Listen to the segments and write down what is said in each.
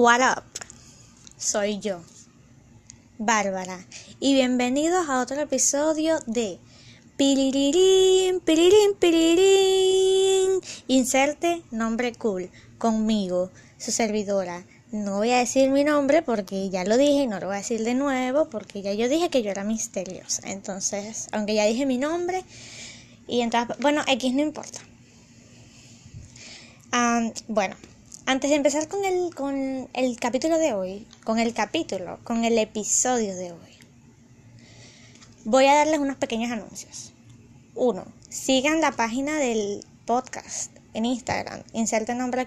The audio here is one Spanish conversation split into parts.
What up? Soy yo, Bárbara, y bienvenidos a otro episodio de Pirirín, pirirín, pirirín. Inserte nombre cool conmigo, su servidora. No voy a decir mi nombre porque ya lo dije y no lo voy a decir de nuevo porque ya yo dije que yo era misteriosa. Entonces, aunque ya dije mi nombre y entonces, bueno, X no importa. Ah, bueno, antes de empezar con el, con el capítulo de hoy, con el capítulo, con el episodio de hoy, voy a darles unos pequeños anuncios. Uno, sigan la página del podcast en Instagram, inserte nombre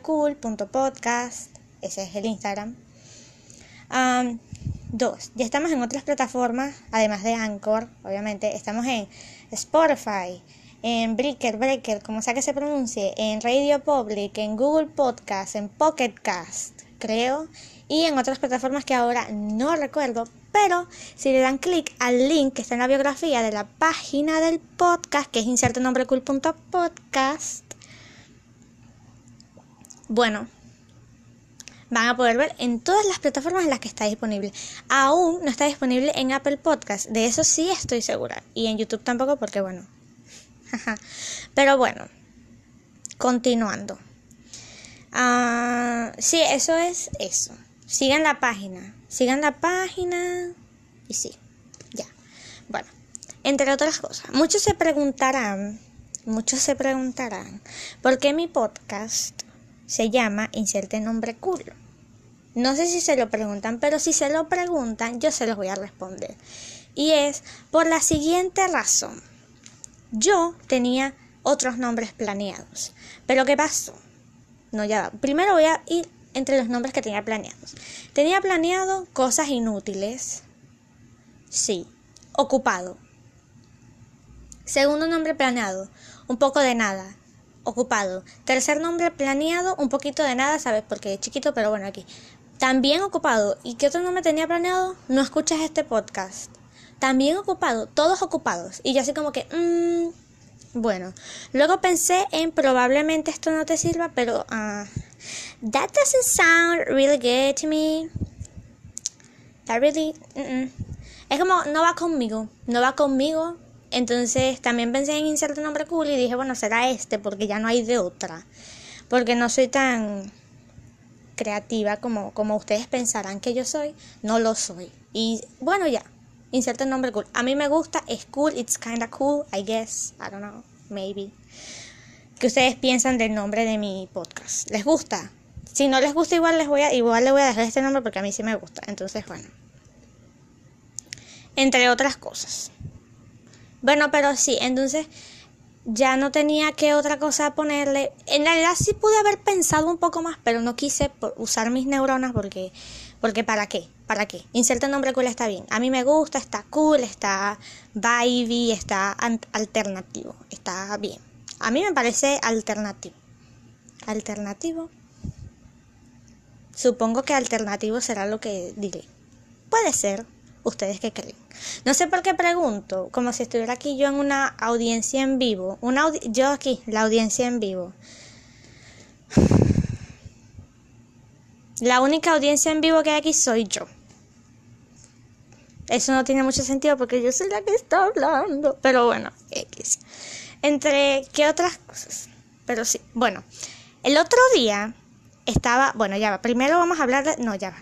ese es el Instagram. Dos, ya estamos en otras plataformas, además de Anchor, obviamente, estamos en Spotify, en Breaker, Breaker, como sea que se pronuncie, en Radio Public, en Google Podcast, en Pocket Cast, creo, y en otras plataformas que ahora no recuerdo, pero si le dan clic al link que está en la biografía de la página del podcast, que es insertonombrecool.podcast, bueno, van a poder ver en todas las plataformas en las que está disponible. Aún no está disponible en Apple Podcast, de eso sí estoy segura. Y en YouTube tampoco porque bueno, Pero bueno, continuando. Ah, sí, eso es eso. Sigan la página. Sigan la página. Y sí, ya. Bueno, entre otras cosas. Muchos se preguntarán, muchos se preguntarán, ¿por qué mi podcast se llama Inserte nombre culo? No sé si se lo preguntan, pero si se lo preguntan, yo se los voy a responder. Y es por la siguiente razón. Yo tenía otros nombres planeados. Pero ¿qué pasó? No, ya. Primero voy a ir entre los nombres que tenía planeados. Tenía planeado cosas inútiles. Sí. Ocupado. Segundo nombre planeado. Un poco de nada. Ocupado. Tercer nombre planeado. Un poquito de nada, ¿sabes? Porque es chiquito, pero bueno, aquí. También ocupado. ¿Y qué otro nombre tenía planeado? No escuchas este podcast también ocupado, todos ocupados. Y yo así como que, mmm, bueno, luego pensé en probablemente esto no te sirva, pero uh, that doesn't sound really good to me. That really, es como, no va conmigo, no va conmigo. Entonces también pensé en insertar nombre cool y dije, bueno, será este porque ya no hay de otra. Porque no soy tan creativa como, como ustedes pensarán que yo soy, no lo soy. Y bueno, ya, Inserte nombre cool. A mí me gusta, es cool, it's kinda cool, I guess, I don't know, maybe. ¿Qué ustedes piensan del nombre de mi podcast? ¿Les gusta? Si no les gusta, igual les voy a, igual le voy a dejar este nombre porque a mí sí me gusta. Entonces, bueno. Entre otras cosas. Bueno, pero sí, entonces ya no tenía que otra cosa ponerle. En realidad sí pude haber pensado un poco más, pero no quise usar mis neuronas porque porque ¿para qué? ¿Para qué? Inserta nombre cool está bien. A mí me gusta, está cool, está baby, está alternativo, está bien. A mí me parece alternativo. Alternativo. Supongo que alternativo será lo que diré. Puede ser. ¿Ustedes qué creen? No sé por qué pregunto, como si estuviera aquí yo en una audiencia en vivo. Una yo aquí, la audiencia en vivo. La única audiencia en vivo que hay aquí soy yo. Eso no tiene mucho sentido porque yo soy la que está hablando. Pero bueno, X. Entre qué otras cosas. Pero sí, bueno. El otro día estaba, bueno, ya va. Primero vamos a hablar de, no, ya va.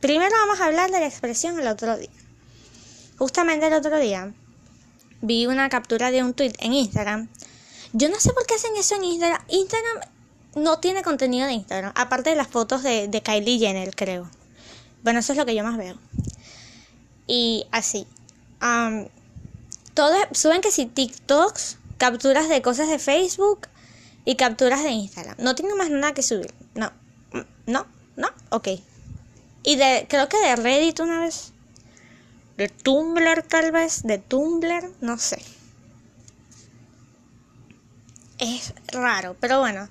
Primero vamos a hablar de la expresión el otro día. Justamente el otro día vi una captura de un tweet en Instagram. Yo no sé por qué hacen eso en Instagram. Instagram no tiene contenido de Instagram, aparte de las fotos de, Kylie Jenner, creo. Bueno, eso es lo que yo más veo. Y así. todos suben que si TikToks, capturas de cosas de Facebook y capturas de Instagram. No tengo más nada que subir. No. No, no, ok. Y de, creo que de Reddit una vez. De Tumblr tal vez. De Tumblr, no sé. Es raro, pero bueno.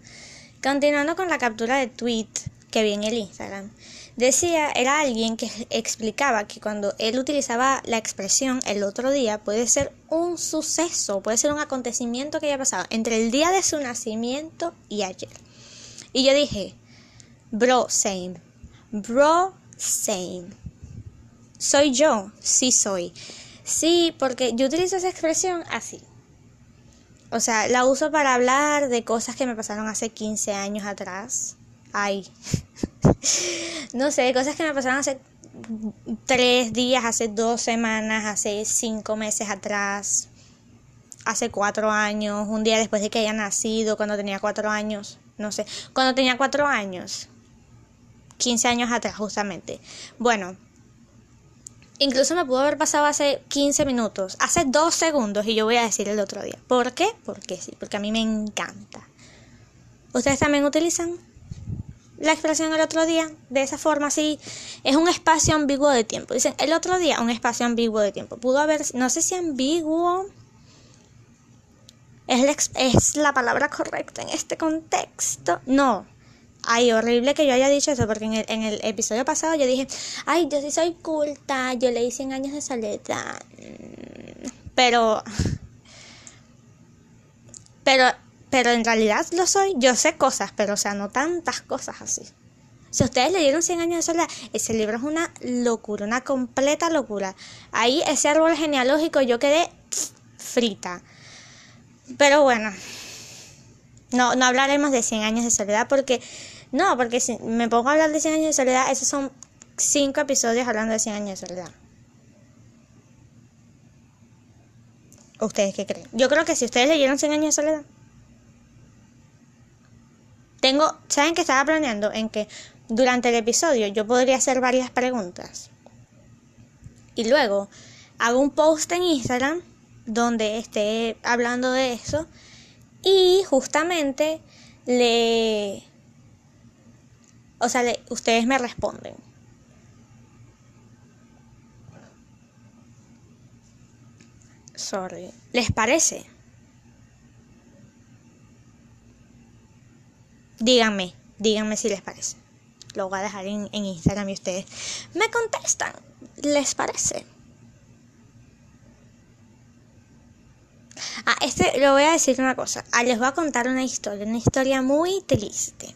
Continuando con la captura de tweet que vi en el Instagram, decía, era alguien que explicaba que cuando él utilizaba la expresión el otro día puede ser un suceso, puede ser un acontecimiento que haya pasado entre el día de su nacimiento y ayer. Y yo dije, bro, same. Bro, same. Soy yo, sí soy. Sí, porque yo utilizo esa expresión así. O sea, la uso para hablar de cosas que me pasaron hace 15 años atrás. Ay. no sé, cosas que me pasaron hace tres días, hace dos semanas, hace cinco meses atrás, hace cuatro años, un día después de que haya nacido, cuando tenía cuatro años, no sé, cuando tenía cuatro años, 15 años atrás justamente. Bueno, incluso me pudo haber pasado hace 15 minutos, hace dos segundos y yo voy a decir el otro día. ¿Por qué? Porque sí, porque a mí me encanta. ¿Ustedes también utilizan? La expresión el otro día de esa forma así es un espacio ambiguo de tiempo. Dicen el otro día un espacio ambiguo de tiempo. Pudo haber, no sé si ambiguo es la, es la palabra correcta en este contexto. No. Ay, horrible que yo haya dicho eso, porque en el, en el episodio pasado yo dije, ay, yo sí soy culta, yo leí 100 años de soledad. Pero... Pero pero en realidad lo soy. Yo sé cosas, pero o sea, no tantas cosas así. Si ustedes leyeron 100 años de soledad, ese libro es una locura, una completa locura. Ahí ese árbol genealógico yo quedé frita. Pero bueno, no, no hablaremos de 100 años de soledad porque, no, porque si me pongo a hablar de 100 años de soledad, esos son 5 episodios hablando de 100 años de soledad. ¿Ustedes qué creen? Yo creo que si ustedes leyeron 100 años de soledad, tengo, ¿saben que estaba planeando? En que durante el episodio yo podría hacer varias preguntas. Y luego hago un post en Instagram donde esté hablando de eso. Y justamente le... O sea, ustedes me responden. Sorry. ¿Les parece? Díganme, díganme si les parece. Lo voy a dejar en, Instagram y ustedes me contestan. ¿Les parece? Ah, este, lo voy a decir una cosa. Ah, les voy a contar una historia, una historia muy triste.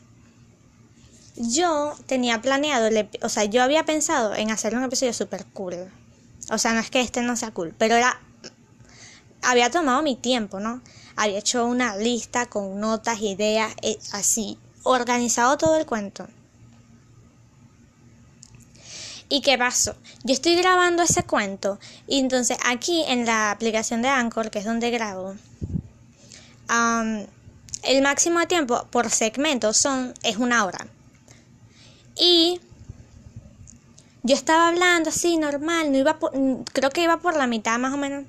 Yo tenía planeado, o sea, yo había pensado en hacer un episodio super cool. O sea, no es que este no sea cool, pero era. Había tomado mi tiempo, ¿no? Había hecho una lista con notas, ideas, eh, así, organizado todo el cuento. ¿Y qué pasó? Yo estoy grabando ese cuento y entonces aquí en la aplicación de Anchor, que es donde grabo, el máximo de tiempo por segmento son, es una hora. Y yo estaba hablando así, normal, no iba creo que iba por la mitad más o menos.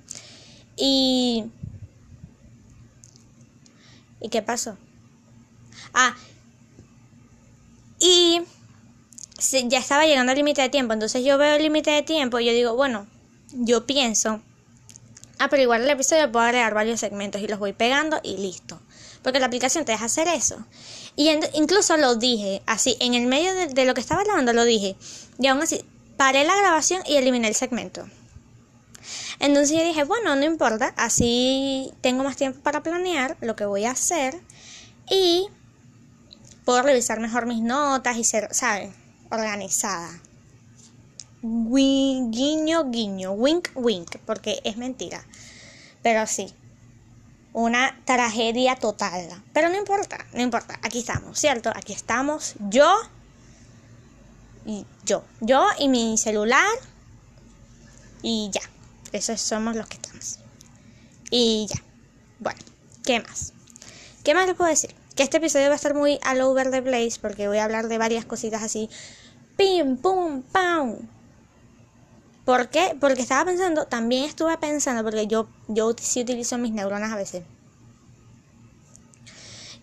Y ¿Y qué pasó? Ah, y ya estaba llegando al límite de tiempo, entonces yo veo el límite de tiempo y yo digo, bueno, yo pienso, ah, pero igual el episodio puedo agregar varios segmentos y los voy pegando y listo. Porque la aplicación te deja hacer eso. Y incluso lo dije, así, en el medio de, lo que estaba grabando lo dije. Y aún así, paré la grabación y eliminé el segmento. Entonces yo dije, bueno, no importa, así tengo más tiempo para planear lo que voy a hacer y puedo revisar mejor mis notas y ser, ¿sabes? Organizada. Guiño, guiño, wink, wink, porque es mentira. Pero sí, una tragedia total. Pero no importa, no importa, aquí estamos, ¿cierto? Aquí estamos yo y yo, yo y mi celular y ya. Esos somos los que estamos. Y ya. Bueno, ¿qué más? ¿Qué más les puedo decir? Que este episodio va a estar muy all over the place porque voy a hablar de varias cositas así. Pim, pum, pam. ¿Por qué? Porque estaba pensando, también estuve pensando, porque yo, yo sí utilizo mis neuronas a veces.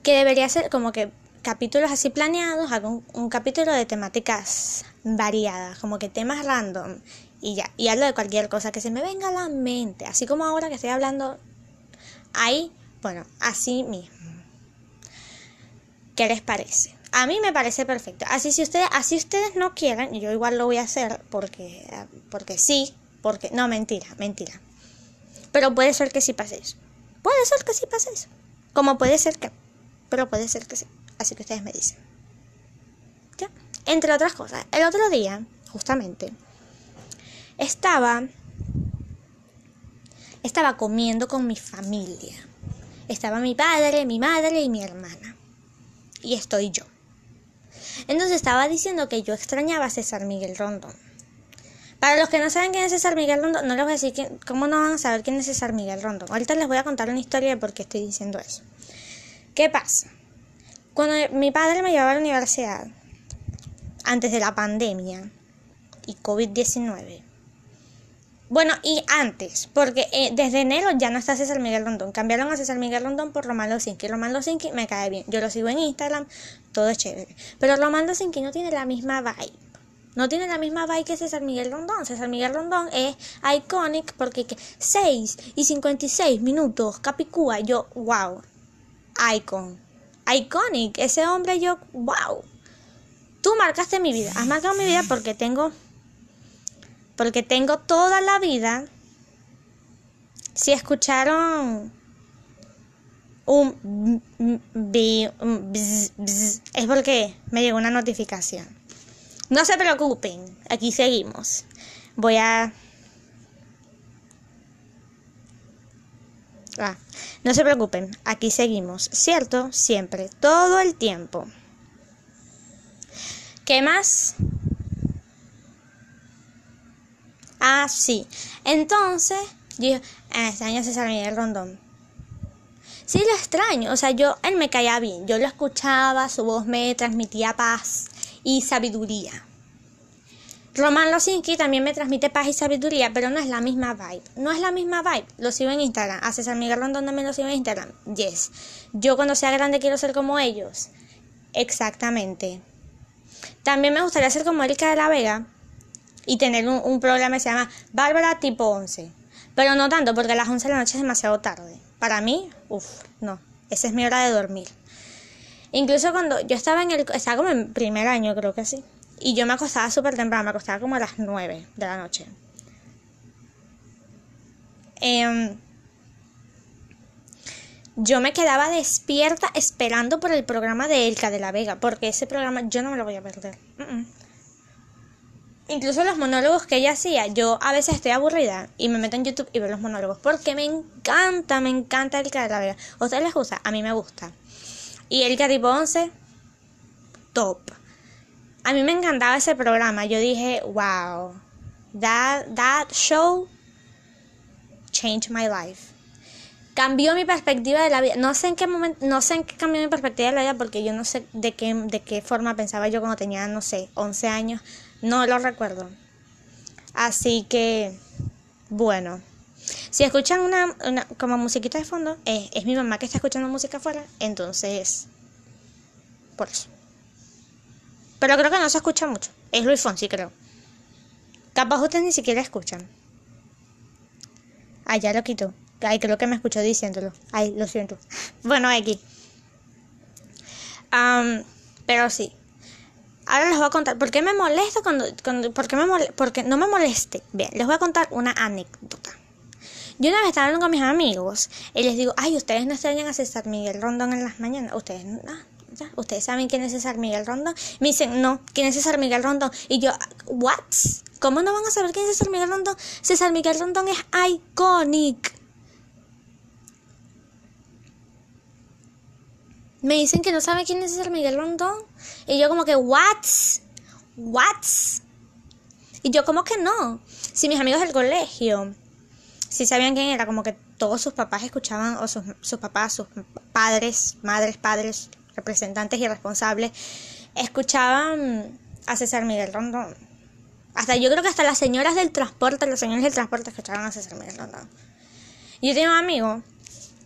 Que debería ser como que capítulos así planeados, hago un capítulo de temáticas variadas, como que temas random y ya, y hablo de cualquier cosa que se me venga a la mente, así como ahora que estoy hablando ahí, bueno, así mismo. ¿Qué les parece? A mí me parece perfecto. Así si ustedes, así ustedes no quieran, yo igual lo voy a hacer porque, porque sí, porque no mentira, mentira. Pero puede ser que sí pase eso. Puede ser que sí pase eso. Como puede ser que, pero puede ser que sí. Así que ustedes me dicen. Ya, entre otras cosas. El otro día, justamente, estaba estaba comiendo con mi familia. Estaba mi padre, mi madre y mi hermana. Y estoy yo. Entonces estaba diciendo que yo extrañaba a César Miguel Rondón. Para los que no saben quién es César Miguel Rondón, no les voy a decir cómo no van a saber quién es César Miguel Rondón. Ahorita les voy a contar una historia de por qué estoy diciendo eso. ¿Qué pasa? Cuando mi padre me llevaba a la universidad, antes de la pandemia y COVID-19, bueno, y antes, porque eh, desde enero ya no está César Miguel Rondón. Cambiaron a César Miguel Rondón por Román Losinki. Román Losinki me cae bien. Yo lo sigo en Instagram, todo es chévere. Pero Román Losinki no tiene la misma vibe. No tiene la misma vibe que César Miguel Rondón. César Miguel Rondón es iconic porque 6 y 56 minutos, Capicúa, yo, wow, icon. Iconic, ese hombre yo, wow. Tú marcaste mi vida, has marcado mi vida porque tengo porque tengo toda la vida, si escucharon un, es porque me llegó una notificación. No se preocupen, aquí seguimos. Voy a... Ah, no se preocupen, aquí seguimos, ¿cierto? Siempre, todo el tiempo. ¿Qué más? Ah, sí. Entonces, yo ah, extraño a César Miguel Rondón. Sí, lo extraño. O sea, yo, él me caía bien. Yo lo escuchaba, su voz me transmitía paz y sabiduría. Román Losinki también me transmite paz y sabiduría, pero no es la misma vibe. No es la misma vibe. Lo sigo en Instagram. A César Miguel Rondón también lo sigo en Instagram. Yes. Yo cuando sea grande quiero ser como ellos. Exactamente. También me gustaría ser como Erika de la Vega, y tener un, programa que se llama Bárbara tipo 11. Pero no tanto, porque a las 11 de la noche es demasiado tarde. Para mí, uff, no. Esa es mi hora de dormir. Incluso cuando yo estaba en el... Estaba como en primer año, creo que sí. Y yo me acostaba súper temprano, me acostaba como a las 9 de la noche. Em, yo me quedaba despierta esperando por el programa de Elka de la Vega, porque ese programa yo no me lo voy a perder incluso los monólogos que ella hacía, yo a veces estoy aburrida y me meto en YouTube y veo los monólogos porque me encanta, me encanta Erika de la Vega. ¿A ustedes les gusta? A mí me gusta. Y Erika tipo 11, top. A mí me encantaba ese programa. Yo dije, wow, that, that show changed my life. Cambió mi perspectiva de la vida. No sé en qué momento, no sé en qué cambió mi perspectiva de la vida porque yo no sé de qué, de qué forma pensaba yo cuando tenía, no sé, 11 años no lo recuerdo. Así que, bueno. Si escuchan una, como musiquita de fondo, es mi mamá que está escuchando música afuera, entonces, por eso. Pero creo que no se escucha mucho. Es Luis Fonsi, creo. Capaz ustedes ni siquiera escuchan. Ah, ya lo quito. Ay, creo que me escuchó diciéndolo. Ay, lo siento. bueno, aquí. pero sí. Ahora les voy a contar, ¿por qué me molesta cuando, cuando por qué me porque no me moleste? Bien, les voy a contar una anécdota. Yo una vez estaba hablando con mis amigos y les digo, ay, ustedes no extrañan a César Miguel Rondón en las mañanas. Ustedes, no, ya, ustedes saben quién es César Miguel Rondón. Me dicen, no, ¿quién es César Miguel Rondón? Y yo, ¿what? ¿Cómo no van a saber quién es César Miguel Rondón? César Miguel Rondón es iconic. me dicen que no saben quién es César Miguel Rondón. Y yo como que, ¿what? ¿What? Y yo como que no. Si mis amigos del colegio, si sabían quién era, como que todos sus papás escuchaban, o sus, sus papás, sus padres, madres, padres, representantes y responsables, escuchaban a César Miguel Rondón. Hasta yo creo que hasta las señoras del transporte, los señores del transporte escuchaban a César Miguel Rondón. Yo tengo un amigo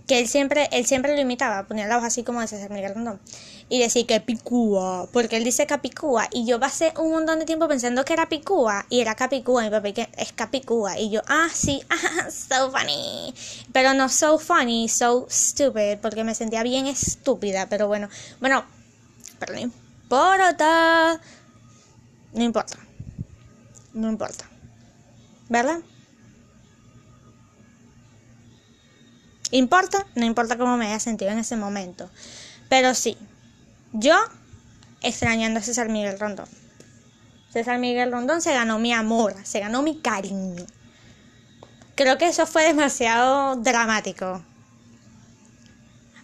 que él siempre, él siempre lo imitaba, ponía la voz así como de César Miguel Rondón. Y decía que Picúa, porque él dice Capicúa. Y yo pasé un montón de tiempo pensando que era Picúa, y era Capicúa, mi papá que es Capicúa. Y yo, ah, sí, ah, so funny. Pero no so funny, so stupid, porque me sentía bien estúpida. Pero bueno, bueno, pero no importa. No importa. No importa. ¿Verdad? ¿Importa? No importa cómo me haya sentido en ese momento. Pero sí, yo extrañando a César Miguel Rondón. César Miguel Rondón se ganó mi amor, se ganó mi cariño. Creo que eso fue demasiado dramático.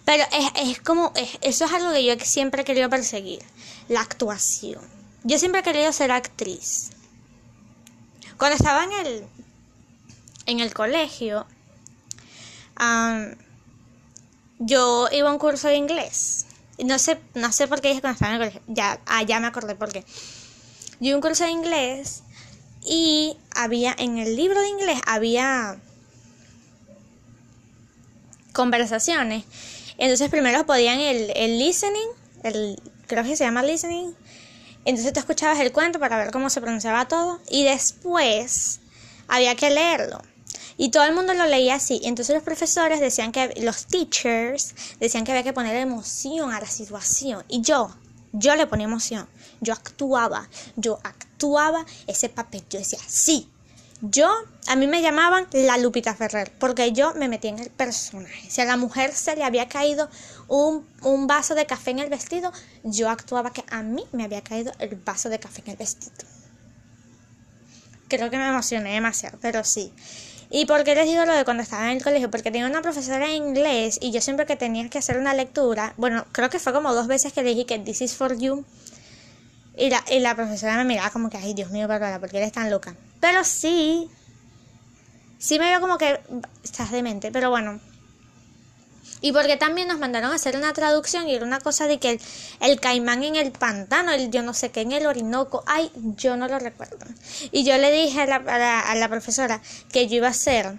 Pero es, como, eso es algo que yo siempre he querido perseguir, la actuación. Yo siempre he querido ser actriz. Cuando estaba en el, en el colegio, yo iba a un curso de inglés. No sé, no sé por qué dije cuando estaba en. Ya, ah, ya me acordé por qué. Yo iba a un curso de inglés y había, en el libro de inglés había conversaciones. Entonces primero podían el, el listening, el, creo que se llama listening. Entonces tú escuchabas el cuento para ver cómo se pronunciaba todo y después había que leerlo. Y todo el mundo lo leía así. Entonces los profesores decían que, los teachers decían que había que poner emoción a la situación. Y yo, yo le ponía emoción. Yo actuaba, yo actuaba ese papel. Yo decía, sí. Yo, a mí me llamaban la Lupita Ferrer, porque yo me metí en el personaje. Si a la mujer se le había caído un, un vaso de café en el vestido, yo actuaba que a mí me había caído el vaso de café en el vestido. Creo que me emocioné demasiado, pero sí. ¿Y por qué les digo lo de cuando estaba en el colegio? Porque tenía una profesora de inglés y yo siempre que tenía que hacer una lectura, bueno, creo que fue como dos veces que dije que this is for you. Y la, y la profesora me miraba como que, ay, Dios mío, Bárbara, ¿por qué eres tan loca? Pero sí, sí me veo como que estás demente, pero bueno, y porque también nos mandaron a hacer una traducción y era una cosa de que el, caimán en el pantano, el yo no sé qué en el Orinoco, ay, yo no lo recuerdo. Y yo le dije a la, a la profesora que yo iba a hacer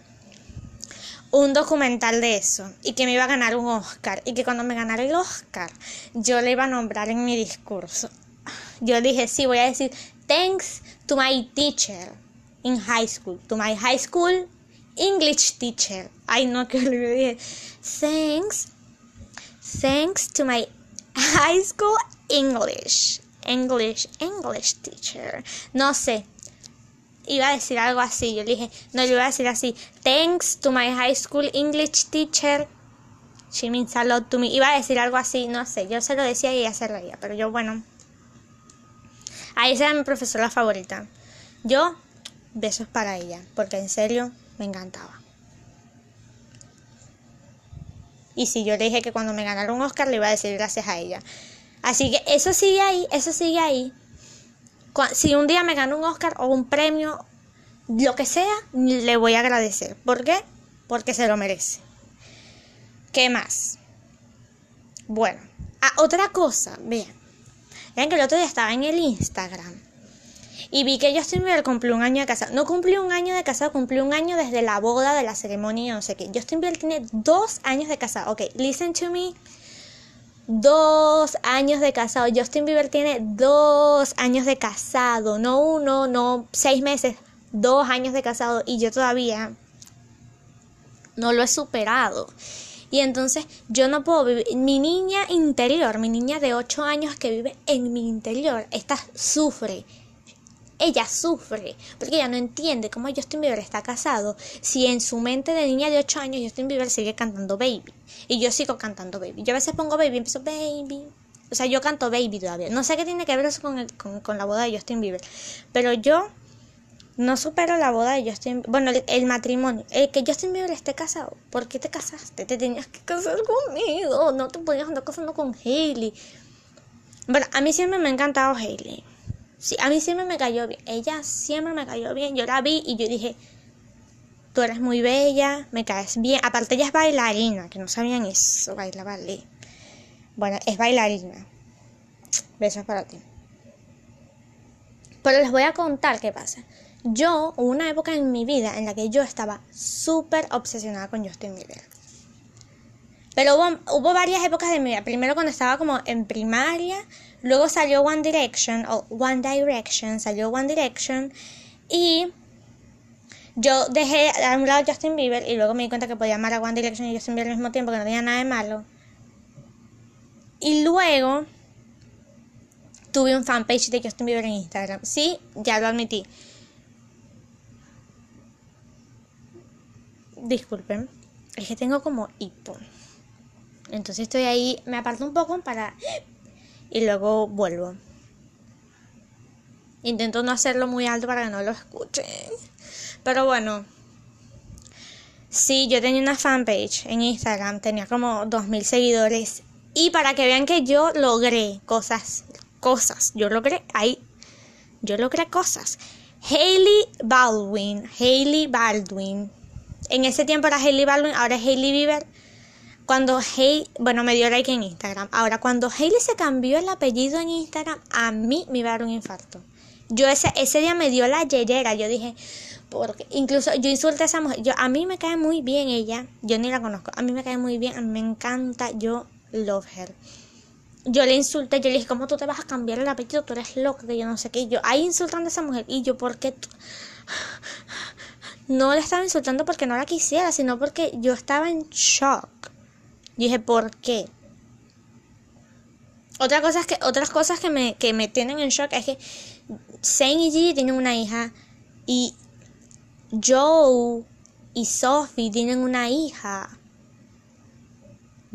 un documental de eso y que me iba a ganar un Oscar y que cuando me ganara el Oscar yo le iba a nombrar en mi discurso. Yo dije, sí, voy a decir, thanks to my teacher in high school, to my high school English teacher. Ay, no, que le dije. Thanks. Thanks to my high school English. English, English teacher. No sé. Iba a decir algo así. Yo le dije, no, le iba a decir así. Thanks to my high school English teacher. She means a lot to me. Iba a decir algo así, no sé. Yo se lo decía y ella se reía. Pero yo, bueno. Ahí esa mi profesora favorita. Yo, besos para ella. Porque en serio, me encantaba. Y si yo le dije que cuando me ganara un Oscar le iba a decir gracias a ella. Así que eso sigue ahí, eso sigue ahí. Si un día me gano un Oscar o un premio, lo que sea, le voy a agradecer. ¿Por qué? Porque se lo merece. ¿Qué más? Bueno, ah, otra cosa, vean. Vean que el otro día estaba en el Instagram y vi que Justin Bieber cumplió un año de casado. No cumplió un año de casado, cumplió un año desde la boda, de la ceremonia, no sé qué. Justin Bieber tiene dos años de casado. Ok, listen to me. Dos años de casado. Justin Bieber tiene dos años de casado. No uno, no seis meses. Dos años de casado. Y yo todavía no lo he superado. Y entonces yo no puedo vivir. Mi niña interior, mi niña de ocho años que vive en mi interior, esta sufre ella sufre porque ella no entiende cómo Justin Bieber está casado si en su mente de niña de 8 años Justin Bieber sigue cantando Baby y yo sigo cantando Baby. Yo a veces pongo Baby y empiezo Baby. O sea, yo canto Baby todavía. No sé qué tiene que ver eso con, con, la boda de Justin Bieber. Pero yo no supero la boda de Justin Bueno, el, matrimonio. El que Justin Bieber esté casado. ¿Por qué te casaste? Te tenías que casar conmigo. No te podías andar casando con Hailey. Bueno, a mí siempre me ha encantado Hailey. Sí, a mí siempre me cayó bien. Ella siempre me cayó bien. Yo la vi y yo dije, tú eres muy bella, me caes bien. Aparte ella es bailarina, que no sabían eso, baila ballet. Bueno, es bailarina. Besos para ti. Pero les voy a contar qué pasa. Yo, hubo una época en mi vida en la que yo estaba súper obsesionada con Justin Bieber. Pero hubo, hubo, varias épocas de mi vida. Primero cuando estaba como en primaria, luego salió One Direction, o One Direction, salió One Direction. Y yo dejé a un lado Justin Bieber y luego me di cuenta que podía amar a One Direction y Justin Bieber al mismo tiempo, que no tenía nada de malo. Y luego tuve un fanpage de Justin Bieber en Instagram. Sí, ya lo admití. Disculpen, es que tengo como hipo. Entonces estoy ahí, me aparto un poco para... Y luego vuelvo. Intento no hacerlo muy alto para que no lo escuchen. Pero bueno. Sí, yo tenía una fanpage en Instagram, tenía como 2.000 seguidores. Y para que vean que yo logré cosas, cosas, yo logré, ahí, yo logré cosas. Hailey Baldwin, Hailey Baldwin. En ese tiempo era Hailey Baldwin, ahora es Hailey Bieber. Cuando Hailey, bueno, me dio like en Instagram. Ahora, cuando Hailey se cambió el apellido en Instagram, a mí me iba a dar un infarto. Yo ese, ese día me dio la yeyera. Yo dije, porque incluso yo insulté a esa mujer. Yo, a mí me cae muy bien ella. Yo ni la conozco. A mí me cae muy bien. Me encanta. Yo love her. Yo le insulté. Yo le dije, ¿cómo tú te vas a cambiar el apellido? Tú eres loca. Que yo no sé qué. Yo ahí insultando a esa mujer. Y yo, ¿por qué? No le estaba insultando porque no la quisiera, sino porque yo estaba en shock. Dije, ¿por qué? Otra cosa que, otras cosas que me, que me tienen en shock es que Zane y Gigi tienen una hija y Joe y Sophie tienen una hija.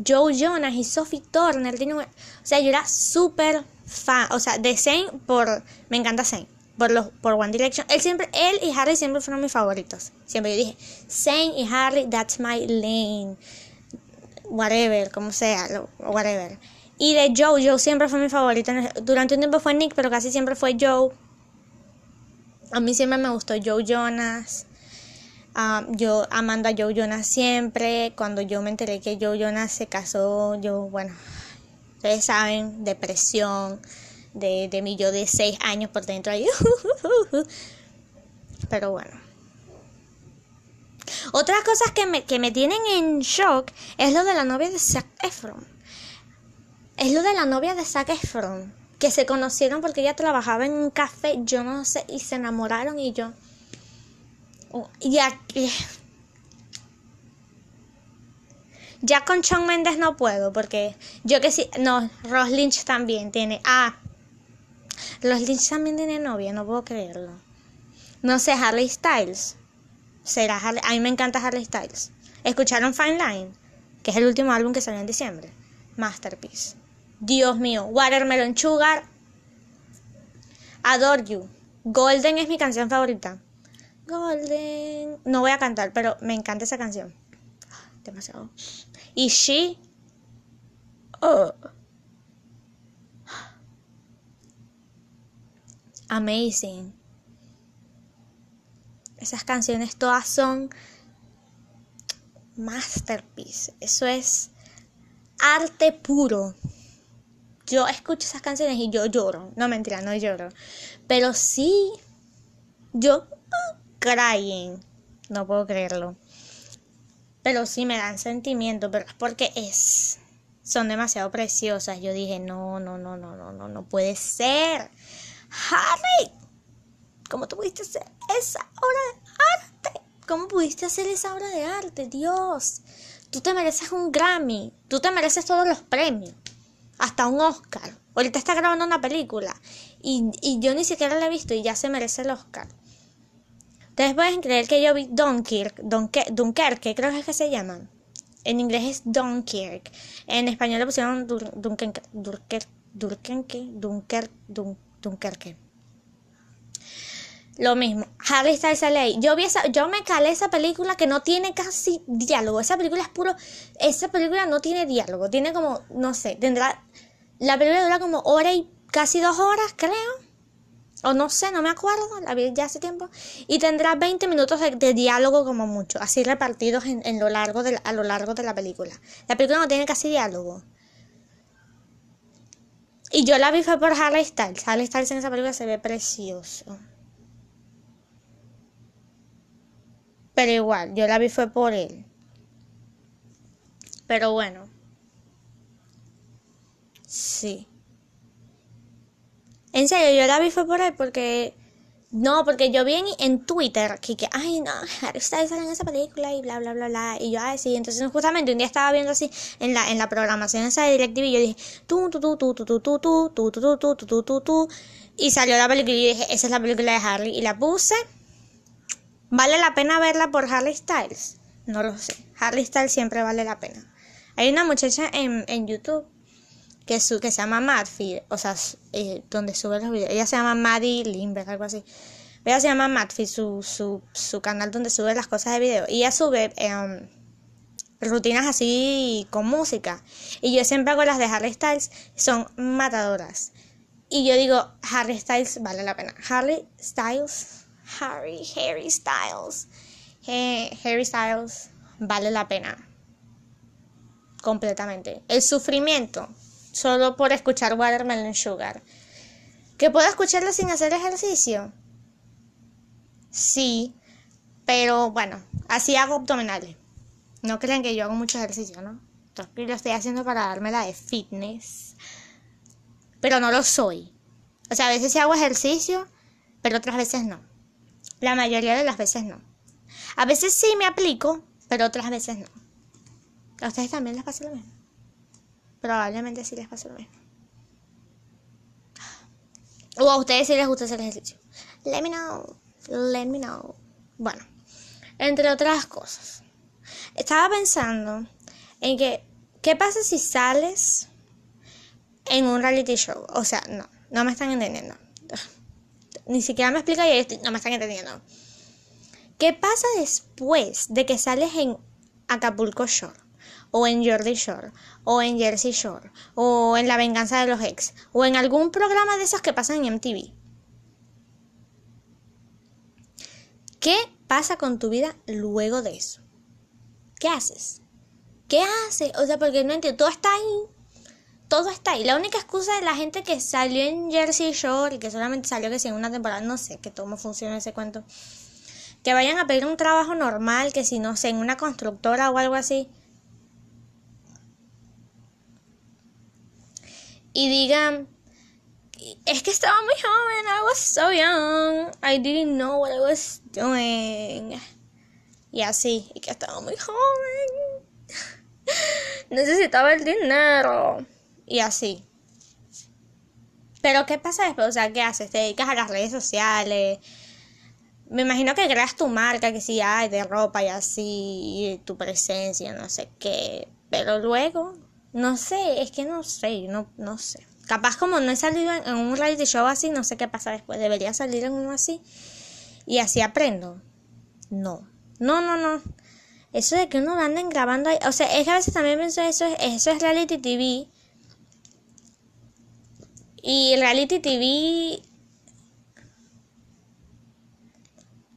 Joe Jonas y Sophie Turner tienen una... O sea, yo era súper fan. O sea, de Zane por... Me encanta Zane. Por, los, por One Direction. Él, siempre, él y Harry siempre fueron mis favoritos. Siempre yo dije, Zane y Harry, that's my lane. Whatever, como sea, whatever. Y de Joe, Joe siempre fue mi favorito. Durante un tiempo fue Nick, pero casi siempre fue Joe. A mí siempre me gustó Joe Jonas. Ah, yo amando a Joe Jonas siempre. Cuando yo me enteré que Joe Jonas se casó, yo, bueno, ustedes saben, depresión de, de mi yo de 6 años por dentro ahí. Pero bueno. Otras cosas que me, que me tienen en shock es lo de la novia de Zac Efron. Es lo de la novia de Zac Efron que se conocieron porque ella trabajaba en un café, yo no sé, y se enamoraron y yo... Y aquí... Ya con Shawn Mendes no puedo, porque yo que sí, no, Ross Lynch también tiene, ah, Ross Lynch también tiene novia, no puedo creerlo. No sé, Harley Styles. Será a mí me encanta Harley Styles. ¿Escucharon Fine Line? Que es el último álbum que salió en diciembre. Masterpiece. Dios mío, Watermelon Sugar, Adore You. Golden es mi canción favorita. Golden. No voy a cantar, pero me encanta esa canción. Demasiado. Y She. Oh. Amazing. Esas canciones todas son masterpiece. Eso es arte puro yo escucho esas canciones y yo lloro. No mentira, no lloro. Pero sí, yo crying. No puedo creerlo. Pero sí me dan sentimiento, pero es porque es. Son demasiado preciosas. Yo dije, no, no, no, no, no, no, no puede ser. Harry, ¿cómo tú pudiste hacer esa obra de arte? ¿Cómo pudiste hacer esa obra de arte? Dios, tú te mereces un Grammy. Tú te mereces todos los premios hasta un Oscar. Ahorita está grabando una película y, yo ni siquiera la he visto y ya se merece el Oscar. Ustedes pueden creer que yo vi Dunkirk, Dunkerque, creo que es que se llaman. En inglés es Dunkirk. En español le pusieron Dunkerque, Dunkerque, Dunkerque. Lo mismo, Harry Styles LA. Yo vi esa, yo me calé esa película que no tiene casi diálogo. Esa película es puro, esa película no tiene diálogo. Tiene como, no sé, tendrá, la película dura como hora y casi dos horas, creo. O no sé, no me acuerdo, la vi ya hace tiempo. Y tendrá 20 minutos de, diálogo como mucho, así repartidos en, lo largo de a lo largo de la película. La película no tiene casi diálogo. Y yo la vi fue por Harry Styles. Harry Styles en esa película se ve precioso. Pero igual, yo la vi fue por él. Pero bueno. Sí. En serio, yo la vi fue por él porque... No, porque yo vi en, Twitter que, que, ay, no, Harry Styles en esa película y bla, bla, bla, bla. Y yo, ay, sí. Entonces, justamente un día estaba viendo así en la, en la programación esa de DirecTV y yo dije, tú, tú, tú, tú, tú, tú, tú, tú, tú, tú, tú, tú, tú, tú, tú. Y salió la película y yo dije, esa es la película de Harry. Y la puse. ¿Vale la pena verla por Harry Styles? No lo sé. Harry Styles siempre vale la pena. Hay una muchacha en, en YouTube que, su, que se llama Madfeed, o sea, eh, donde sube los videos. Ella se llama Maddie Lindbergh, algo así. Ella se llama Madfeed, su, su, su canal donde sube las cosas de video. Y ella sube em, rutinas así con música. Y yo siempre hago las de Harry Styles, son matadoras. Y yo digo, Harry Styles vale la pena. Harry Styles, Harry, Harry Styles, Harry Styles vale la pena. Completamente. El sufrimiento, solo por escuchar Watermelon Sugar. ¿Que puedo escucharlo sin hacer ejercicio? Sí, pero bueno, así hago abdominales. No crean que yo hago mucho ejercicio, ¿no? Entonces, lo estoy haciendo para darme la de fitness pero no lo soy. O sea, a veces sí hago ejercicio, pero otras veces no. La mayoría de las veces no. A veces sí me aplico, pero otras veces no. A ustedes también les pasa lo mismo. Probablemente sí les pasa lo mismo. O a ustedes sí les gusta hacer ejercicio. Let me know. Let me know. Bueno, entre otras cosas. Estaba pensando en que, ¿qué pasa si sales en un reality show. O sea, no, no me están entendiendo. Ni siquiera me explica y no me están entendiendo. ¿Qué pasa después de que sales en Acapulco Shore? O en Jordi Shore, o en Jersey Shore, o en La Venganza de los Ex, o en algún programa de esos que pasan en MTV. ¿Qué pasa con tu vida luego de eso? ¿Qué haces? ¿Qué haces? O sea, porque no entiendo, todo está ahí todo está ahí. La única excusa de la gente que salió en Jersey Shore y que solamente salió que si en una temporada, no sé que cómo funciona ese cuento. Que vayan a pedir un trabajo normal, que si no sé, en una constructora o algo así. Y digan, es que estaba muy joven, I was so young, I didn't know what I was doing. Y así, y que estaba muy joven. Necesitaba el dinero y así. Pero ¿qué pasa después? O sea, ¿qué haces? ¿Te dedicas a las redes sociales? Me imagino que creas tu marca, que sí hay de ropa y así, tu presencia, no sé qué. Pero luego, no sé, es que no sé, no, no sé. Capaz como no he salido en, un reality show así, no sé qué pasa después. Debería salir en uno así. Y así aprendo. No. No, no, no. Eso de que uno anden grabando ahí. O sea, es que a veces también pienso eso, eso es reality TV. Y reality TV...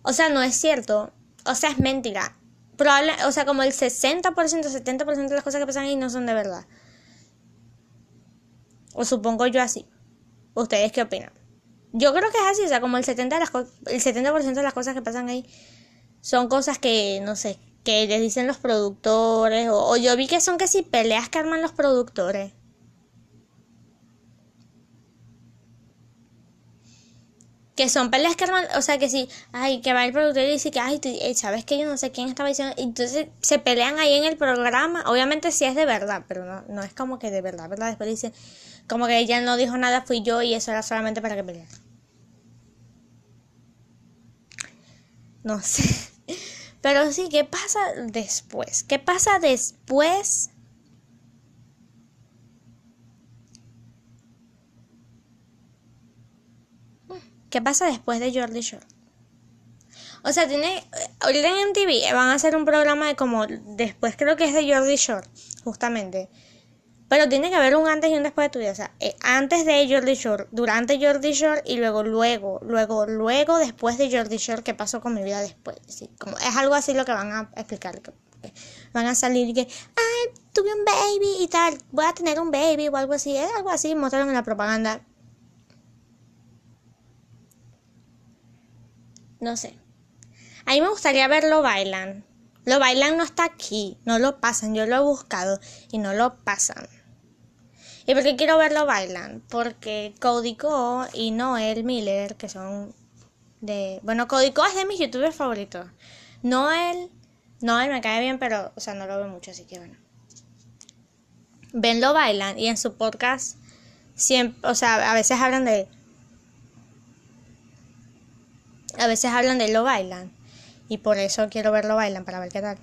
O sea, no es cierto. O sea, es mentira. Probable, o sea, como el 60%, 70% de las cosas que pasan ahí no son de verdad. O supongo yo así. ¿Ustedes qué opinan? Yo creo que es así, o sea, como el 70%, de las el 70 de las cosas que pasan ahí son cosas que, no sé, que les dicen los productores. O, o yo vi que son que si peleas que arman los productores. Que son peleas que o sea, que si, ay, que va el productor y dice que, ay, eh, sabes que yo no sé quién estaba diciendo, entonces se pelean ahí en el programa, obviamente sí es de verdad, pero no, no es como que de verdad, ¿verdad? Después dice, como que ella no dijo nada, fui yo y eso era solamente para que peleara. No sé. Pero sí, ¿qué pasa después? ¿Qué pasa después ¿Qué pasa después de Jordi Shore? O sea, tiene. Ahorita en MTV van a hacer un programa de como. Después creo que es de Jordi Shore, justamente. Pero tiene que haber un antes y un después de tu vida. O sea, eh, antes de Jordi Shore, durante Jordi Shore y luego, luego, luego, luego, después de Jordi Shore, ¿qué pasó con mi vida después? como, es algo así lo que van a explicar. van a salir que, ay, tuve un baby y tal, voy a tener un baby o algo así. Es algo así, mostraron en la propaganda. No sé. A mí me gustaría verlo bailan. Lo bailan no está aquí, no lo pasan. Yo lo he buscado y no lo pasan. ¿Y por qué quiero verlo bailan? Porque Cody Co y Noel Miller, que son de... Bueno, Cody Co es de mis youtubers favoritos. Noel... Noel me cae bien, pero, o sea, no lo veo mucho, así que bueno. Venlo bailan y en su podcast siempre, o sea, a veces hablan de a veces hablan de lo bailan y por eso quiero verlo bailan para ver qué tal.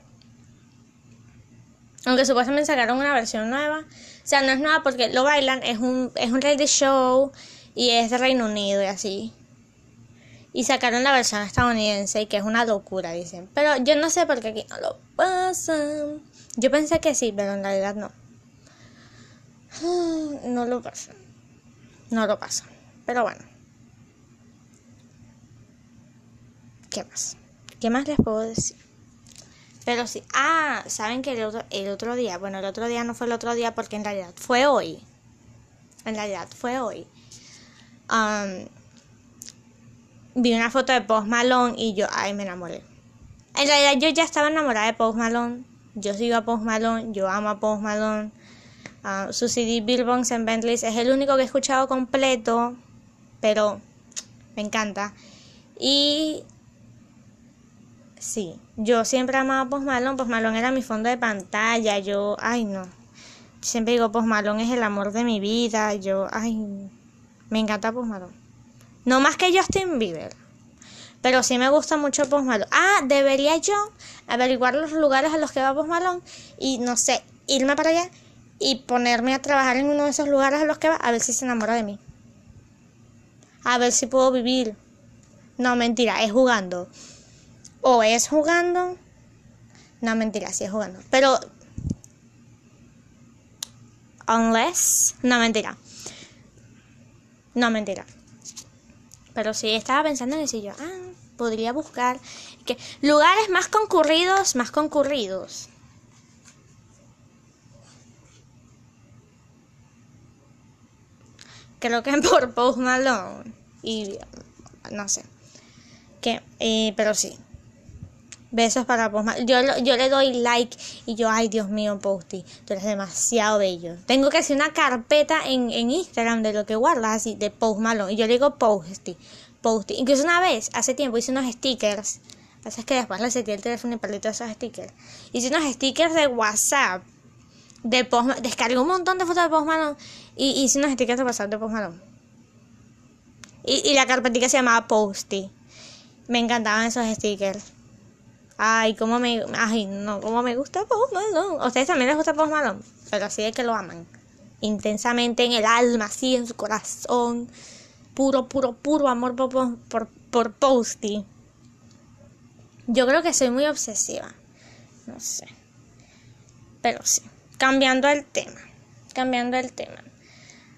Aunque supuestamente sacaron una versión nueva. O sea, no es nueva porque lo bailan, es un, es un reality show y es de Reino Unido y así. Y sacaron la versión estadounidense, que es una locura, dicen. Pero yo no sé por qué aquí no lo pasan. Yo pensé que sí, pero en realidad no. No lo pasan. No lo pasan. Pero bueno. ¿Qué más? ¿Qué más les puedo decir? Pero sí. Ah, ¿saben que el otro, el otro día? Bueno, el otro día no fue el otro día porque en realidad fue hoy. En realidad fue hoy. Vi una foto de Post Malone y yo, ay, me enamoré. En realidad yo ya estaba enamorada de Post Malone. Yo sigo a Post Malone, yo amo a Post Malone. Uh, su CD Billbones en Bentley es el único que he escuchado completo, pero me encanta. Y sí, yo siempre amaba Post Malone. Post Malone era mi fondo de pantalla. Yo, ay, no. Siempre digo, Post Malone es el amor de mi vida. Yo, ay, me encanta Post Malone. No más que Justin Bieber. Pero sí me gusta mucho Post Malone. Ah, debería yo averiguar los lugares a los que va Post Malone y no sé, irme para allá y ponerme a trabajar en uno de esos lugares a los que va a ver si se enamora de mí. A ver si puedo vivir. No, mentira, es jugando. O es jugando. No, mentira, sí es jugando. Pero... Unless... No, mentira. No, mentira. Pero sí, estaba pensando en decir yo, ah, podría buscar que lugares más concurridos, más concurridos. Creo que por Post Malone y no sé. Que, eh, pero sí. Besos para Post Malone. Yo, yo le doy like y yo, ay Dios mío, Posty, tú eres demasiado bello. Tengo que hacer una carpeta en, en Instagram de lo que guardas así, de Post Malone. Y yo le digo Posty. Posty. Incluso una vez, hace tiempo, hice unos stickers. Pasa es que después le seté el teléfono y perdí todos esos stickers. Hice unos stickers de WhatsApp. De Post Descargué un montón de fotos de Post Malone. Y hice unos stickers de WhatsApp de Post Malone. Y, y la carpetita se llamaba Posty. Me encantaban esos stickers. Ay, cómo me, ay, no, cómo me gusta Post Malone. A ustedes también les gusta Post Malone, pero así es que lo aman. Intensamente en el alma, así en su corazón. Puro, puro, puro amor por, por, por Posty. Yo creo que soy muy obsesiva. No sé. Pero sí. Cambiando el tema. Cambiando el tema.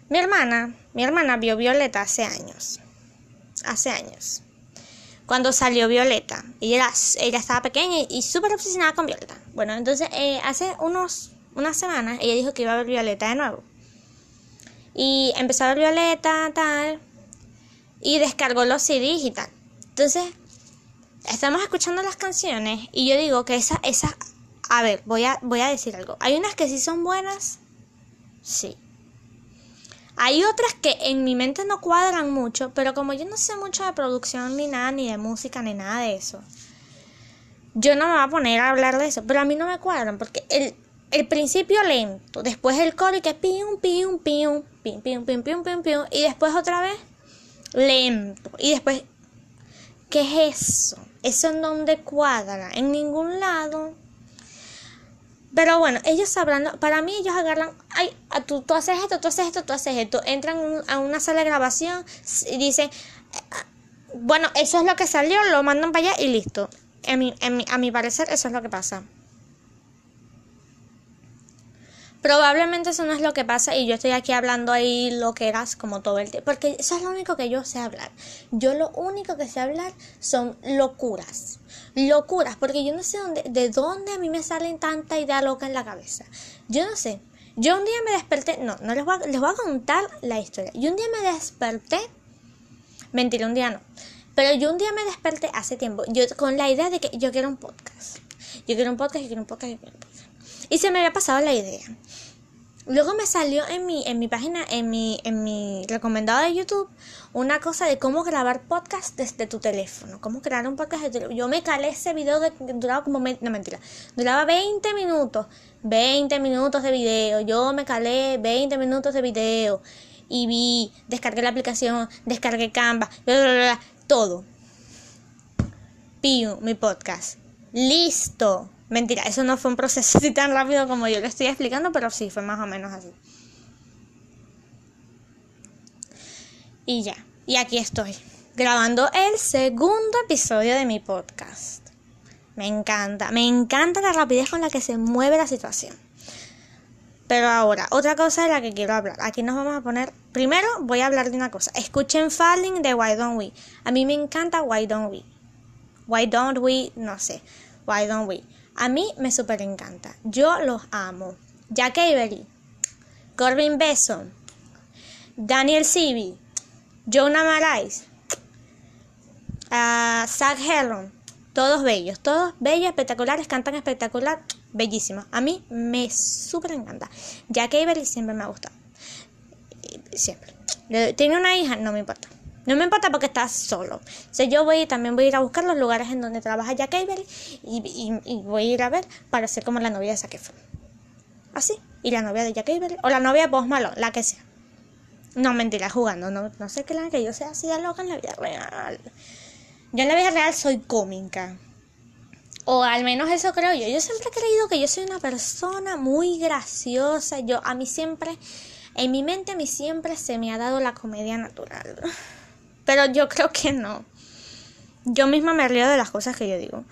Mi hermana, mi hermana vio Violeta hace años. Hace años cuando salió Violeta. Ella, ella estaba pequeña y, súper obsesionada con Violeta. Bueno, entonces eh, hace unos, unas semanas ella dijo que iba a ver Violeta de nuevo. Y empezó a ver Violeta, tal. Y descargó los CDs y tal. Entonces, estamos escuchando las canciones y yo digo que esa, esa, a ver, voy a, voy a decir algo. Hay unas que sí son buenas, sí. Hay otras que en mi mente no cuadran mucho, pero como yo no sé mucho de producción ni nada, ni de música, ni nada de eso, yo no me voy a poner a hablar de eso, pero a mí no me cuadran, porque el, el principio lento, después el coro y que pium, pium, pium, pium, pium, pium, pium, pium, pium, y después otra vez lento, y después, ¿qué es eso? Eso en donde cuadra, en ningún lado. Pero bueno, ellos sabrán, para mí ellos agarran, ay, tú, tú haces esto, tú haces esto, tú haces esto. Entran a una sala de grabación y dicen, bueno, eso es lo que salió, lo mandan para allá y listo. A mi, a mi parecer eso es lo que pasa. Probablemente eso no es lo que pasa y yo estoy aquí hablando ahí lo que eras como todo el tiempo, porque eso es lo único que yo sé hablar. Yo lo único que sé hablar son locuras. Locuras, porque yo no sé dónde, de dónde a mí me salen tanta idea loca en la cabeza. Yo no sé. Yo un día me desperté, no, no les voy a, les voy a contar la historia. Yo un día me desperté, mentira, un día no, pero yo un día me desperté hace tiempo, yo con la idea de que yo quiero un podcast. Yo quiero un podcast, yo quiero un podcast, yo quiero un podcast. Y se me había pasado la idea. Luego me salió en mi, en mi página, en mi, en mi recomendado de YouTube, una cosa de cómo grabar podcast desde tu teléfono. Cómo crear un podcast desde tu teléfono. Yo me calé ese video de duraba como... No, mentira. Duraba 20 minutos. 20 minutos de video. Yo me calé 20 minutos de video. Y vi, descargué la aplicación, descargué Canva, todo. Pío, mi podcast. Listo Mentira, eso no fue un proceso así tan rápido como yo lo estoy explicando, pero sí, fue más o menos así. Y ya, y aquí estoy, grabando el segundo episodio de mi podcast. Me encanta, me encanta la rapidez con la que se mueve la situación. Pero ahora, otra cosa de la que quiero hablar. Aquí nos vamos a poner. Primero voy a hablar de una cosa. Escuchen Falling de Why Don't We. A mí me encanta Why Don't We. Why Don't We, no sé. Why Don't We. A mí me súper encanta. Yo los amo. Jack Avery, Corbin Besson, Daniel Seavey, Jonah Marais, uh, Zach Hellon. Todos bellos, todos bellos, espectaculares, cantan espectacular bellísimo. A mí me súper encanta. Jack Avery siempre me ha gustado. Siempre. ¿Tiene una hija? No me importa. No me importa porque está solo. O sea, yo voy también voy a ir a buscar los lugares en donde trabaja Jack Avery y, voy a ir a ver para ser como la novia de Zac Así. Y la novia de Jack Avery. O la novia de Post la que sea. No, mentira, jugando. No, no sé qué la que yo sea así de loca en la vida real. Yo en la vida real soy cómica. O al menos eso creo yo. Yo siempre he creído que yo soy una persona muy graciosa. Yo, a mí siempre, en mi mente a mí siempre se me ha dado la comedia natural. Pero yo creo que no. Yo misma me río de las cosas que yo digo.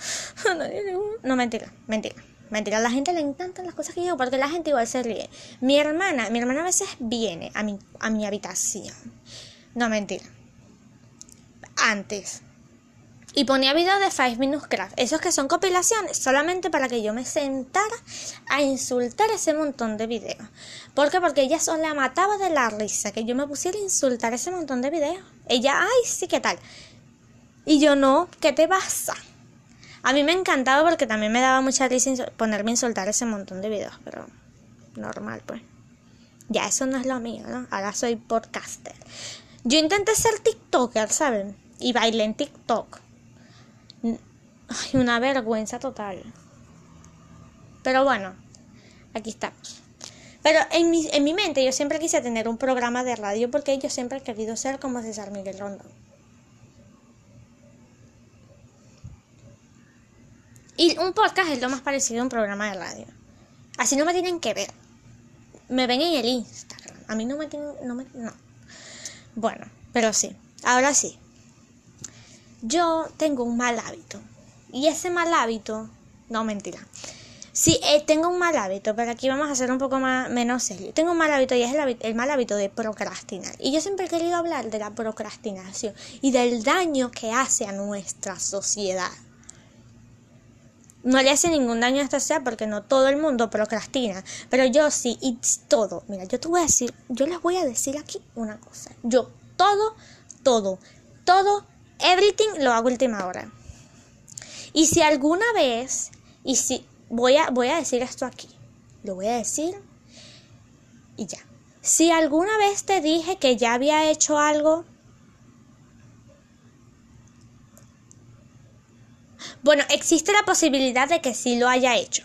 No, mentira, mentira. Mentira, a la gente le encantan las cosas que yo digo porque la gente igual se ríe. Mi hermana, mi hermana a veces viene a mi, a mi habitación. No, mentira. Antes, y ponía videos de Five Minutes Craft, esos que son compilaciones, solamente para que yo me sentara a insultar ese montón de videos. ¿Por qué? Porque ella sola mataba de la risa que yo me pusiera a insultar ese montón de videos. Ella, ay, sí, ¿qué tal? Y yo no, ¿qué te pasa? A mí me encantaba porque también me daba mucha risa ponerme a insultar ese montón de videos, pero normal, pues. Ya eso no es lo mío, ¿no? Ahora soy podcaster. Yo intenté ser TikToker, ¿saben? Y bailé en TikTok Ay, una vergüenza total. Pero bueno, aquí estamos. Pero en mi, en mi mente yo siempre quise tener un programa de radio porque yo siempre he querido ser como César Miguel Rondón. Y un podcast es lo más parecido a un programa de radio. Así no me tienen que ver. Me ven en el Instagram. A mí no me tienen... No, me, no. Bueno, pero sí. Ahora sí yo tengo un mal hábito. Y ese mal hábito, no mentira. Sí, eh, tengo un mal hábito, pero aquí vamos a hacer un poco más, menos serio. Tengo un mal hábito y es el, el, mal hábito de procrastinar. Y yo siempre he querido hablar de la procrastinación y del daño que hace a nuestra sociedad. No le hace ningún daño a esta sociedad porque no todo el mundo procrastina. Pero yo sí, y todo. Mira, yo te voy a decir, yo les voy a decir aquí una cosa. Yo todo, todo, todo everything lo hago última hora. Y si alguna vez, y si voy a, voy a decir esto aquí, lo voy a decir y ya. Si alguna vez te dije que ya había hecho algo, bueno, existe la posibilidad de que sí lo haya hecho.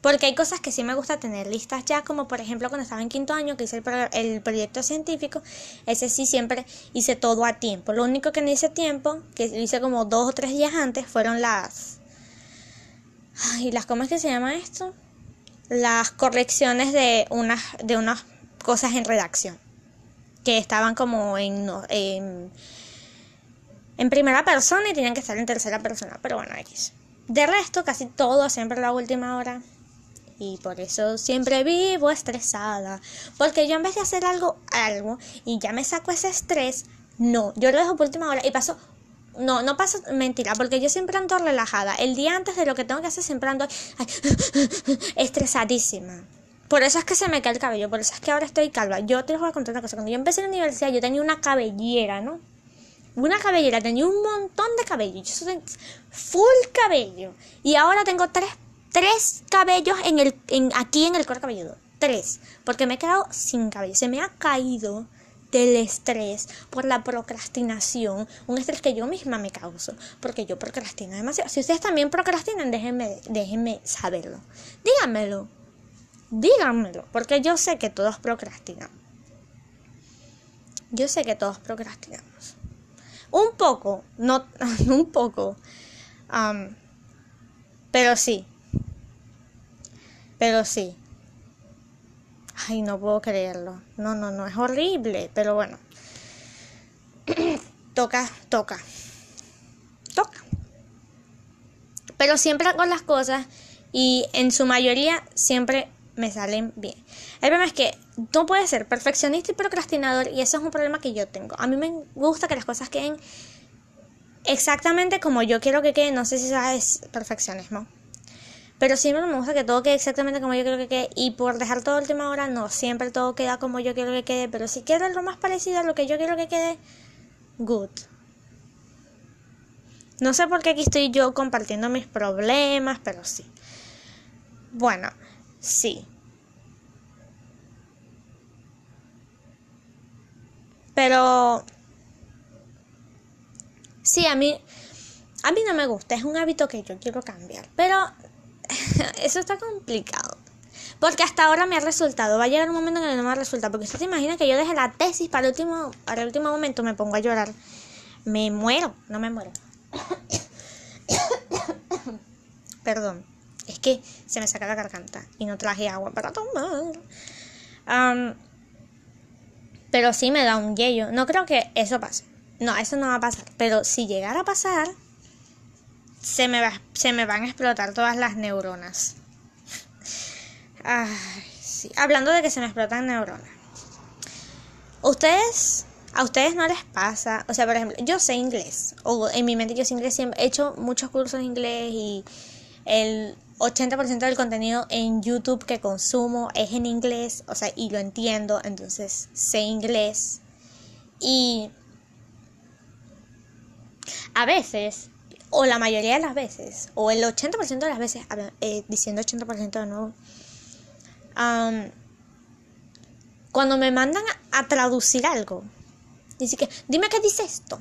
Porque hay cosas que sí me gusta tener listas ya, como por ejemplo cuando estaba en quinto año que hice el, proyecto científico, ese sí siempre hice todo a tiempo. Lo único que no hice tiempo, que hice como dos o tres días antes, fueron las... Ay, las ¿cómo es que se llama esto? Las correcciones de unas, de unas cosas en redacción, que estaban como en, en, en primera persona y tenían que estar en tercera persona, pero bueno, X. De resto, casi todo siempre la última hora y por eso siempre vivo estresada. Porque yo en vez de hacer algo, algo y ya me saco ese estrés, no, yo lo dejo por última hora y paso no, no paso mentira, porque yo siempre ando relajada. El día antes de lo que tengo que hacer siempre ando estresadísima. Por eso es que se me cae el cabello, por eso es que ahora estoy calva. Yo te voy a contar una cosa. Cuando yo empecé la universidad, yo tenía una cabellera, ¿no? Una cabellera, tenía un montón de cabello. Yo soy full cabello. Y ahora tengo tres tres cabellos en el, en, aquí en el cuero cabelludo. Tres. Porque me he quedado sin cabello. Se me ha caído del estrés por la procrastinación. Un estrés que yo misma me causo. Porque yo procrastino demasiado. Si ustedes también procrastinan, déjenme, déjenme saberlo. Díganmelo. Díganmelo. Porque yo sé que todos procrastinan. Yo sé que todos procrastinamos. Un poco. No, un poco. pero sí Pero sí. Ay, no puedo creerlo. No, no, no, es horrible. Pero bueno. toca, toca. Toca. Pero siempre hago las cosas y en su mayoría siempre me salen bien. El problema es que no puede ser perfeccionista y procrastinador y eso es un problema que yo tengo. A mí me gusta que las cosas queden exactamente como yo quiero que queden. No sé si sabes perfeccionismo. Pero siempre me gusta que todo quede exactamente como yo quiero que quede. Y por dejar todo a última hora, no siempre todo queda como yo quiero que quede. Pero si quiero lo más parecido a lo que yo quiero que quede, good. No sé por qué aquí estoy yo compartiendo mis problemas, pero sí. Bueno, sí. Pero sí, a mí a mí no me gusta, es un hábito que yo quiero cambiar, pero eso está complicado. Porque hasta ahora me ha resultado. Va a llegar un momento en que no me resulta. Porque usted se imagina que yo deje la tesis para el último, para el último momento me pongo a llorar. Me muero, no me muero. Perdón, es que se me saca la garganta y no traje agua para tomar. pero sí me da un yello. No creo que eso pase. No, eso no va a pasar. Pero si llegara a pasar, se me, va, se me van a explotar todas las neuronas. Ay, sí. Hablando de que se me explotan neuronas. Ustedes a ustedes no les pasa, o sea, por ejemplo, yo sé inglés, o en mi mente yo sé inglés, siempre he hecho muchos cursos de inglés y el 80% del contenido en YouTube que consumo es en inglés, o sea, y lo entiendo, entonces sé inglés. Y a veces, o la mayoría de las veces, o el 80% de las veces, eh, diciendo 80% de nuevo, cuando me mandan a traducir algo, Dice que, dime qué dice esto.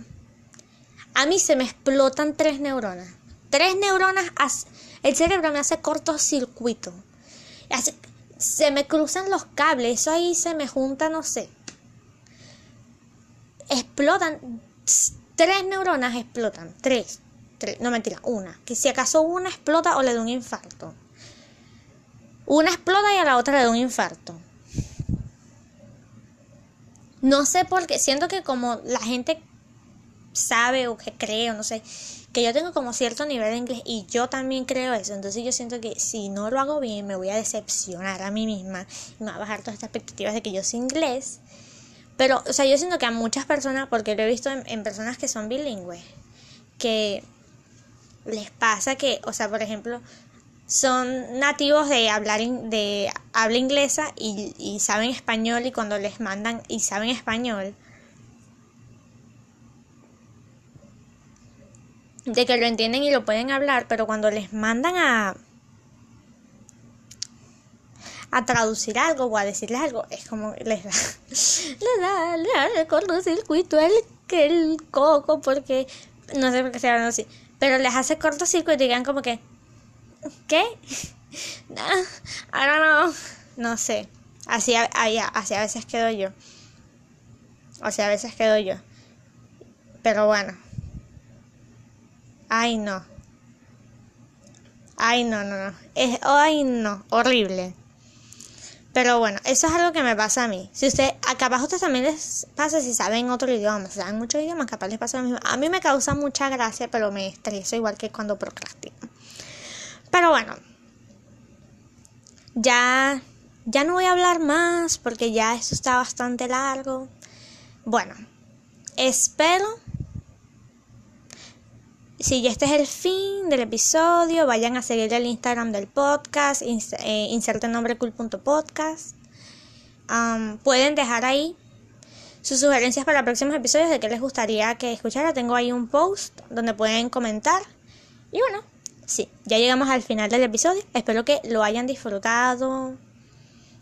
A mí se me explotan tres neuronas. Tres neuronas, el cerebro me hace cortocircuito. se me cruzan los cables, eso ahí se me junta, no sé. Explotan, tres neuronas explotan, tres, no mentira, una. Que si acaso una explota o le da un infarto. Una explota y a la otra le da un infarto. No sé por qué, siento que como la gente sabe o que cree o no sé, que yo tengo como cierto nivel de inglés y yo también creo eso, entonces yo siento que si no lo hago bien me voy a decepcionar a mí misma y me va a bajar todas estas expectativas de que yo sé inglés. Pero, o sea, yo siento que a muchas personas, porque lo he visto en personas que son bilingües, que les pasa que, o sea, por ejemplo, son nativos de hablar de habla inglesa y, saben español y cuando les mandan y saben español de que lo entienden y lo pueden hablar pero cuando les mandan a a traducir algo o a decirles algo es como les da le da le da el cortocircuito el que el coco porque no sé por qué se llaman así pero les hace cortocircuito y digan como que ¿Qué? Ahora no. No sé. Así, así a veces quedo yo. O sea, a veces quedo yo. Pero bueno. Ay, no. Ay, no, no, no. Es, ay, no. Horrible. Pero bueno, eso es algo que me pasa a mí. Si usted, acá abajo ustedes también les pasa si saben otro idioma, si saben muchos idiomas, capaz les pasa lo mismo. A mí me causa mucha gracia, pero me estreso igual que cuando procrastino. Pero bueno, ya, ya no voy a hablar más porque ya esto está bastante largo. Bueno, espero. Si ya este es el fin del episodio, vayan a seguir el Instagram del podcast, eh, inserte nombre cool.podcast. pueden dejar ahí sus sugerencias para próximos episodios de qué les gustaría que escuchara. Tengo ahí un post donde pueden comentar. Y bueno, sí, ya llegamos al final del episodio. Espero que lo hayan disfrutado.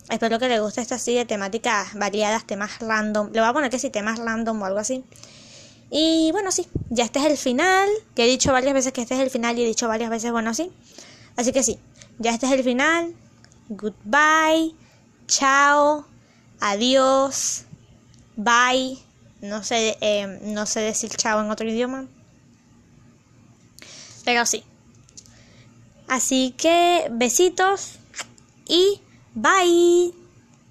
Espero que les guste esto así de temáticas variadas, temas random. Le voy a poner que sí, temas random o algo así. Y bueno, sí, ya este es el final. Ya he dicho varias veces que este es el final y he dicho varias veces, bueno, sí. Así que sí, ya este es el final. Goodbye. Chao. Adiós. Bye. No sé, eh, no sé decir chao en otro idioma. Pero sí. Así que besitos y bye.